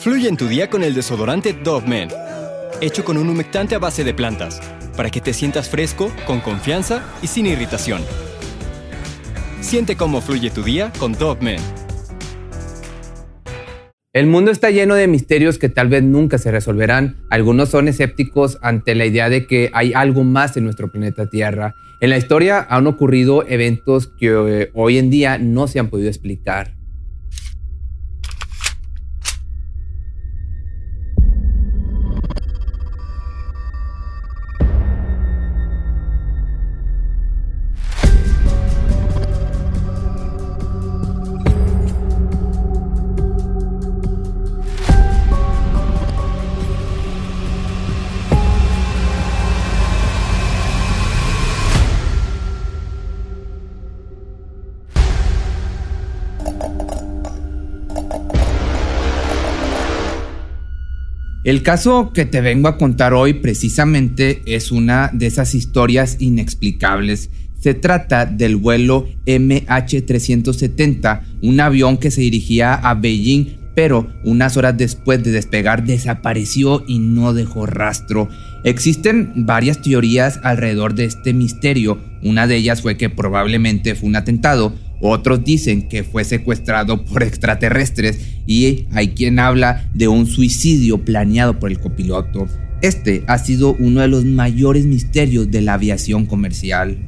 Fluye en tu día con el desodorante Dove Men, hecho con un humectante a base de plantas, para que te sientas fresco, con confianza y sin irritación. Siente cómo fluye tu día con Dove Men. El mundo está lleno de misterios que tal vez nunca se resolverán. Algunos son escépticos ante la idea de que hay algo más en nuestro planeta Tierra. En la historia han ocurrido eventos que eh, hoy en día no se han podido explicar. El caso que te vengo a contar hoy precisamente es una de esas historias inexplicables. Se trata del vuelo MH370, un avión que se dirigía a Beijing, pero unas horas después de despegar desapareció y no dejó rastro. Existen varias teorías alrededor de este misterio. Una de ellas fue que probablemente fue un atentado, otros dicen que fue secuestrado por extraterrestres y hay quien habla de un suicidio planeado por el copiloto. Este ha sido uno de los mayores misterios de la aviación comercial.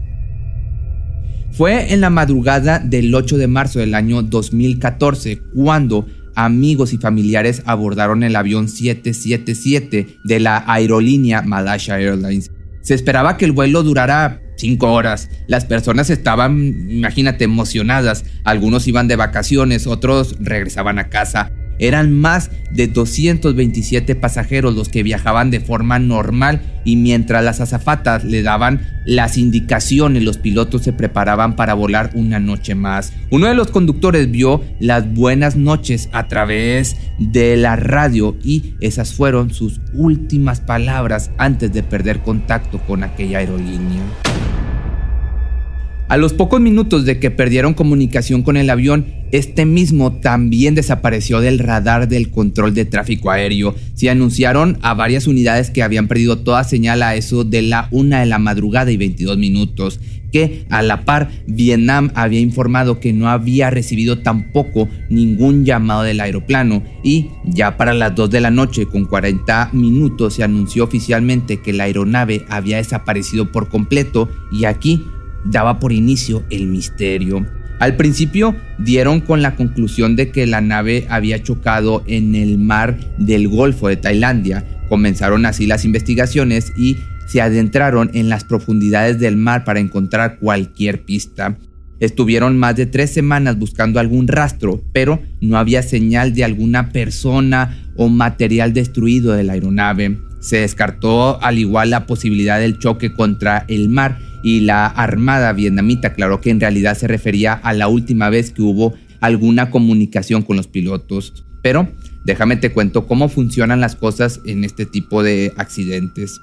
Fue en la madrugada del 8 de marzo del año 2014 cuando amigos y familiares abordaron el avión 777 de la aerolínea Malaysia Airlines. Se esperaba que el vuelo durara cinco horas. Las personas estaban, imagínate, emocionadas. Algunos iban de vacaciones, otros regresaban a casa. Eran más de 227 pasajeros los que viajaban de forma normal y mientras las azafatas le daban las indicaciones, los pilotos se preparaban para volar una noche más. Uno de los conductores vio las buenas noches a través de la radio y esas fueron sus últimas palabras antes de perder contacto con aquella aerolínea. A los pocos minutos de que perdieron comunicación con el avión, este mismo también desapareció del radar del control de tráfico aéreo. Se anunciaron a varias unidades que habían perdido toda señal a eso de la una de la madrugada y 22 minutos, que a la par Vietnam había informado que no había recibido tampoco ningún llamado del aeroplano y ya para las 2 de la noche con 40 minutos se anunció oficialmente que la aeronave había desaparecido por completo y aquí daba por inicio el misterio. Al principio dieron con la conclusión de que la nave había chocado en el mar del Golfo de Tailandia. Comenzaron así las investigaciones y se adentraron en las profundidades del mar para encontrar cualquier pista. Estuvieron más de tres semanas buscando algún rastro, pero no había señal de alguna persona o material destruido de la aeronave. Se descartó al igual la posibilidad del choque contra el mar y la Armada vietnamita aclaró que en realidad se refería a la última vez que hubo alguna comunicación con los pilotos. Pero déjame te cuento cómo funcionan las cosas en este tipo de accidentes.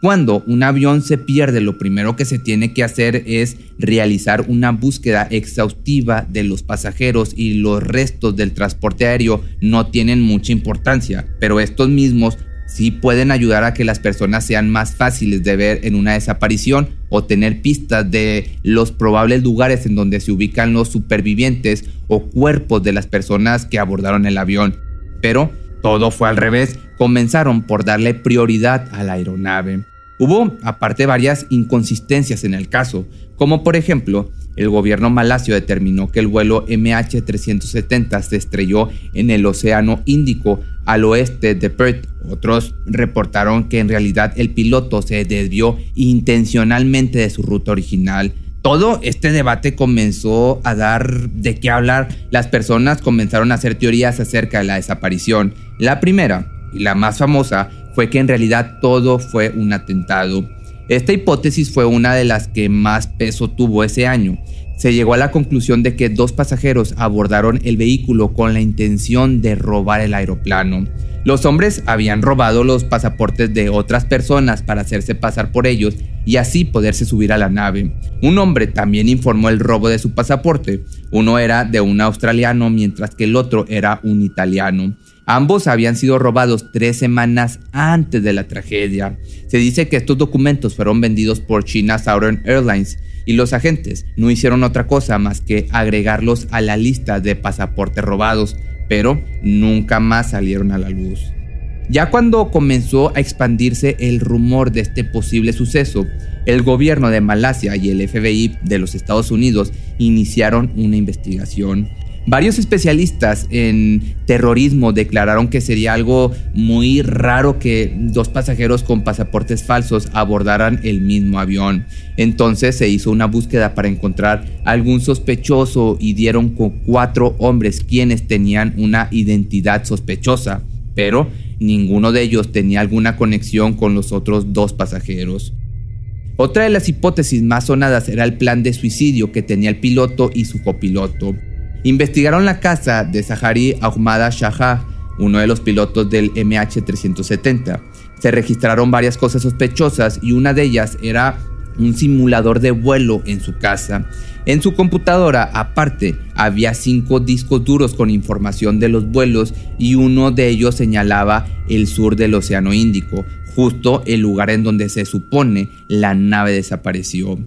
Cuando un avión se pierde, lo primero que se tiene que hacer es realizar una búsqueda exhaustiva de los pasajeros y los restos del transporte aéreo no tienen mucha importancia, pero estos mismos sí pueden ayudar a que las personas sean más fáciles de ver en una desaparición o tener pistas de los probables lugares en donde se ubican los supervivientes o cuerpos de las personas que abordaron el avión. Pero todo fue al revés, comenzaron por darle prioridad a la aeronave. Hubo aparte varias inconsistencias en el caso, como por ejemplo, el gobierno malasio determinó que el vuelo MH370 se estrelló en el Océano Índico al oeste de Perth. Otros reportaron que en realidad el piloto se desvió intencionalmente de su ruta original. Todo este debate comenzó a dar de qué hablar. Las personas comenzaron a hacer teorías acerca de la desaparición. La primera, y la más famosa, fue que en realidad todo fue un atentado. Esta hipótesis fue una de las que más peso tuvo ese año. Se llegó a la conclusión de que dos pasajeros abordaron el vehículo con la intención de robar el aeroplano. Los hombres habían robado los pasaportes de otras personas para hacerse pasar por ellos y así poderse subir a la nave. Un hombre también informó el robo de su pasaporte. Uno era de un australiano mientras que el otro era un italiano. Ambos habían sido robados tres semanas antes de la tragedia. Se dice que estos documentos fueron vendidos por China Southern Airlines y los agentes no hicieron otra cosa más que agregarlos a la lista de pasaportes robados pero nunca más salieron a la luz. Ya cuando comenzó a expandirse el rumor de este posible suceso, el gobierno de Malasia y el FBI de los Estados Unidos iniciaron una investigación. Varios especialistas en terrorismo declararon que sería algo muy raro que dos pasajeros con pasaportes falsos abordaran el mismo avión. Entonces se hizo una búsqueda para encontrar algún sospechoso y dieron con cuatro hombres quienes tenían una identidad sospechosa, pero ninguno de ellos tenía alguna conexión con los otros dos pasajeros. Otra de las hipótesis más sonadas era el plan de suicidio que tenía el piloto y su copiloto. Investigaron la casa de Zahari Ahmada Shah, uno de los pilotos del MH370. Se registraron varias cosas sospechosas y una de ellas era un simulador de vuelo en su casa. En su computadora, aparte, había cinco discos duros con información de los vuelos y uno de ellos señalaba el sur del Océano Índico, justo el lugar en donde se supone la nave desapareció.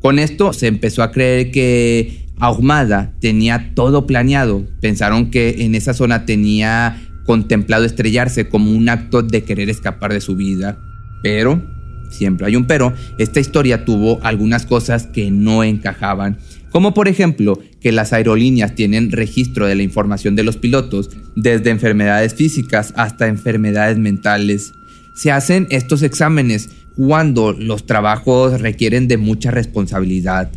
Con esto se empezó a creer que Ahumada tenía todo planeado. Pensaron que en esa zona tenía contemplado estrellarse como un acto de querer escapar de su vida. Pero, siempre hay un pero, esta historia tuvo algunas cosas que no encajaban. Como por ejemplo que las aerolíneas tienen registro de la información de los pilotos, desde enfermedades físicas hasta enfermedades mentales. Se hacen estos exámenes cuando los trabajos requieren de mucha responsabilidad.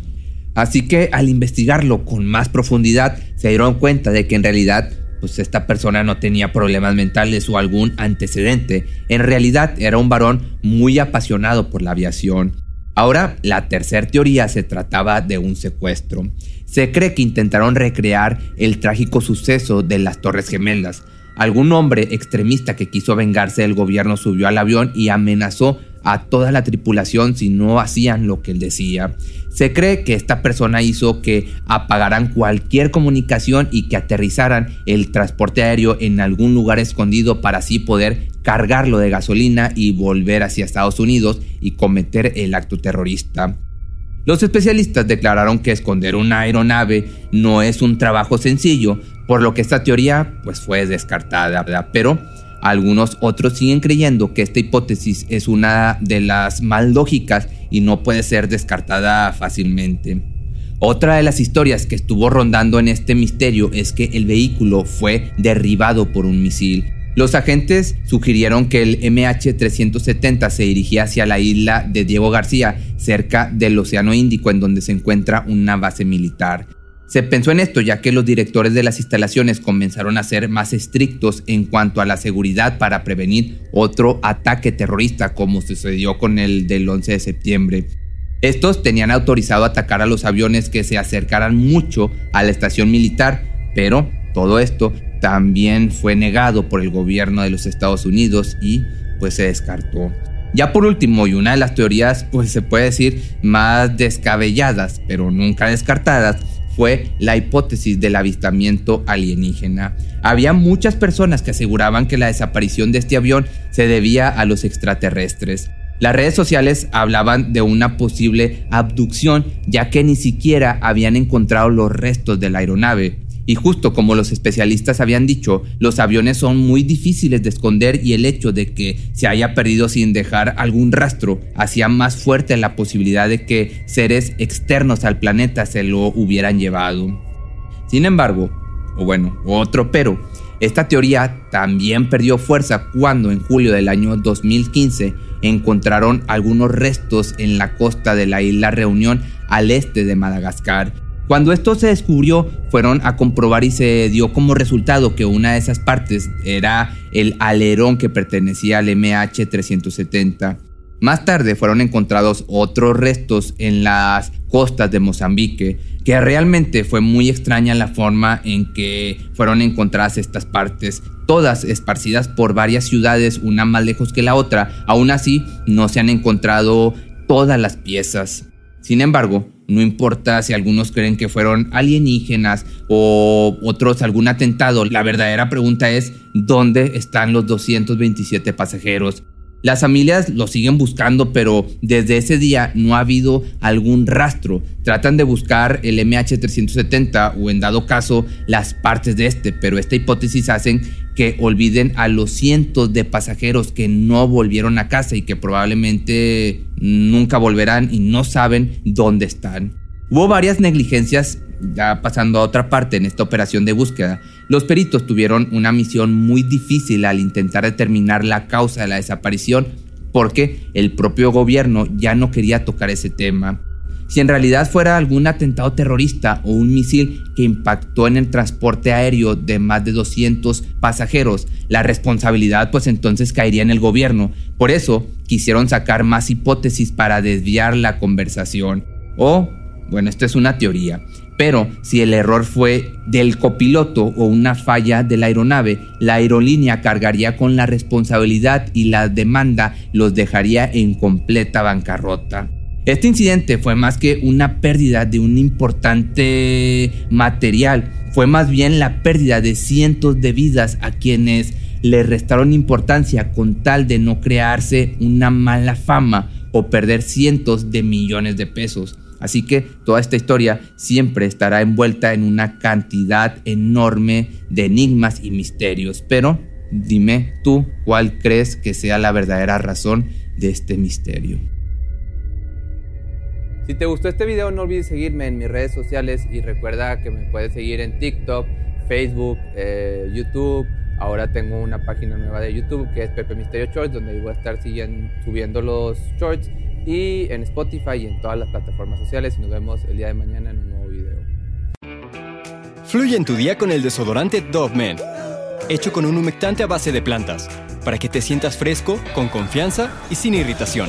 Así que al investigarlo con más profundidad se dieron cuenta de que en realidad pues esta persona no tenía problemas mentales o algún antecedente. En realidad era un varón muy apasionado por la aviación. Ahora, la tercera teoría se trataba de un secuestro. Se cree que intentaron recrear el trágico suceso de las Torres Gemelas. Algún hombre extremista que quiso vengarse del gobierno subió al avión y amenazó a toda la tripulación si no hacían lo que él decía. Se cree que esta persona hizo que apagaran cualquier comunicación y que aterrizaran el transporte aéreo en algún lugar escondido para así poder cargarlo de gasolina y volver hacia Estados Unidos y cometer el acto terrorista. Los especialistas declararon que esconder una aeronave no es un trabajo sencillo, por lo que esta teoría pues fue descartada, pero algunos otros siguen creyendo que esta hipótesis es una de las más lógicas y no puede ser descartada fácilmente. Otra de las historias que estuvo rondando en este misterio es que el vehículo fue derribado por un misil. Los agentes sugirieron que el MH370 se dirigía hacia la isla de Diego García, cerca del Océano Índico, en donde se encuentra una base militar. Se pensó en esto ya que los directores de las instalaciones comenzaron a ser más estrictos en cuanto a la seguridad para prevenir otro ataque terrorista como sucedió con el del 11 de septiembre. Estos tenían autorizado atacar a los aviones que se acercaran mucho a la estación militar, pero todo esto también fue negado por el gobierno de los Estados Unidos y pues se descartó. Ya por último, y una de las teorías pues se puede decir más descabelladas, pero nunca descartadas, fue la hipótesis del avistamiento alienígena. Había muchas personas que aseguraban que la desaparición de este avión se debía a los extraterrestres. Las redes sociales hablaban de una posible abducción ya que ni siquiera habían encontrado los restos de la aeronave. Y justo como los especialistas habían dicho, los aviones son muy difíciles de esconder y el hecho de que se haya perdido sin dejar algún rastro hacía más fuerte la posibilidad de que seres externos al planeta se lo hubieran llevado. Sin embargo, o bueno, otro pero, esta teoría también perdió fuerza cuando en julio del año 2015 encontraron algunos restos en la costa de la isla Reunión al este de Madagascar cuando esto se descubrió, fueron a comprobar y se dio como resultado que una de esas partes era el alerón que pertenecía al MH370. Más tarde fueron encontrados otros restos en las costas de Mozambique. que realmente fue muy extraña la forma en que fueron encontradas estas partes, todas esparcidas por varias ciudades, una más lejos que la otra. Aún así, no se han encontrado todas las piezas. Sin embargo, no importa si algunos creen que fueron alienígenas o otros algún atentado, la verdadera pregunta es, ¿dónde están los 227 pasajeros? Las familias lo siguen buscando, pero desde ese día no ha habido algún rastro. Tratan de buscar el MH370 o en dado caso las partes de este, pero esta hipótesis hacen que olviden a los cientos de pasajeros que no volvieron a casa y que probablemente nunca volverán y no saben dónde están. Hubo varias negligencias ya pasando a otra parte en esta operación de búsqueda, los peritos tuvieron una misión muy difícil al intentar determinar la causa de la desaparición porque el propio gobierno ya no quería tocar ese tema. Si en realidad fuera algún atentado terrorista o un misil que impactó en el transporte aéreo de más de 200 pasajeros, la responsabilidad pues entonces caería en el gobierno. Por eso quisieron sacar más hipótesis para desviar la conversación. O, bueno, esto es una teoría. Pero si el error fue del copiloto o una falla de la aeronave, la aerolínea cargaría con la responsabilidad y la demanda los dejaría en completa bancarrota. Este incidente fue más que una pérdida de un importante material, fue más bien la pérdida de cientos de vidas a quienes le restaron importancia con tal de no crearse una mala fama o perder cientos de millones de pesos. Así que toda esta historia siempre estará envuelta en una cantidad enorme de enigmas y misterios. Pero dime tú cuál crees que sea la verdadera razón de este misterio. Si te gustó este video no olvides seguirme en mis redes sociales y recuerda que me puedes seguir en TikTok, Facebook, eh, YouTube. Ahora tengo una página nueva de YouTube que es Pepe Misterio Shorts donde voy a estar subiendo los shorts y en Spotify y en todas las plataformas sociales. Nos vemos el día de mañana en un nuevo video. Fluye en tu día con el desodorante Dove Men, hecho con un humectante a base de plantas, para que te sientas fresco, con confianza y sin irritación.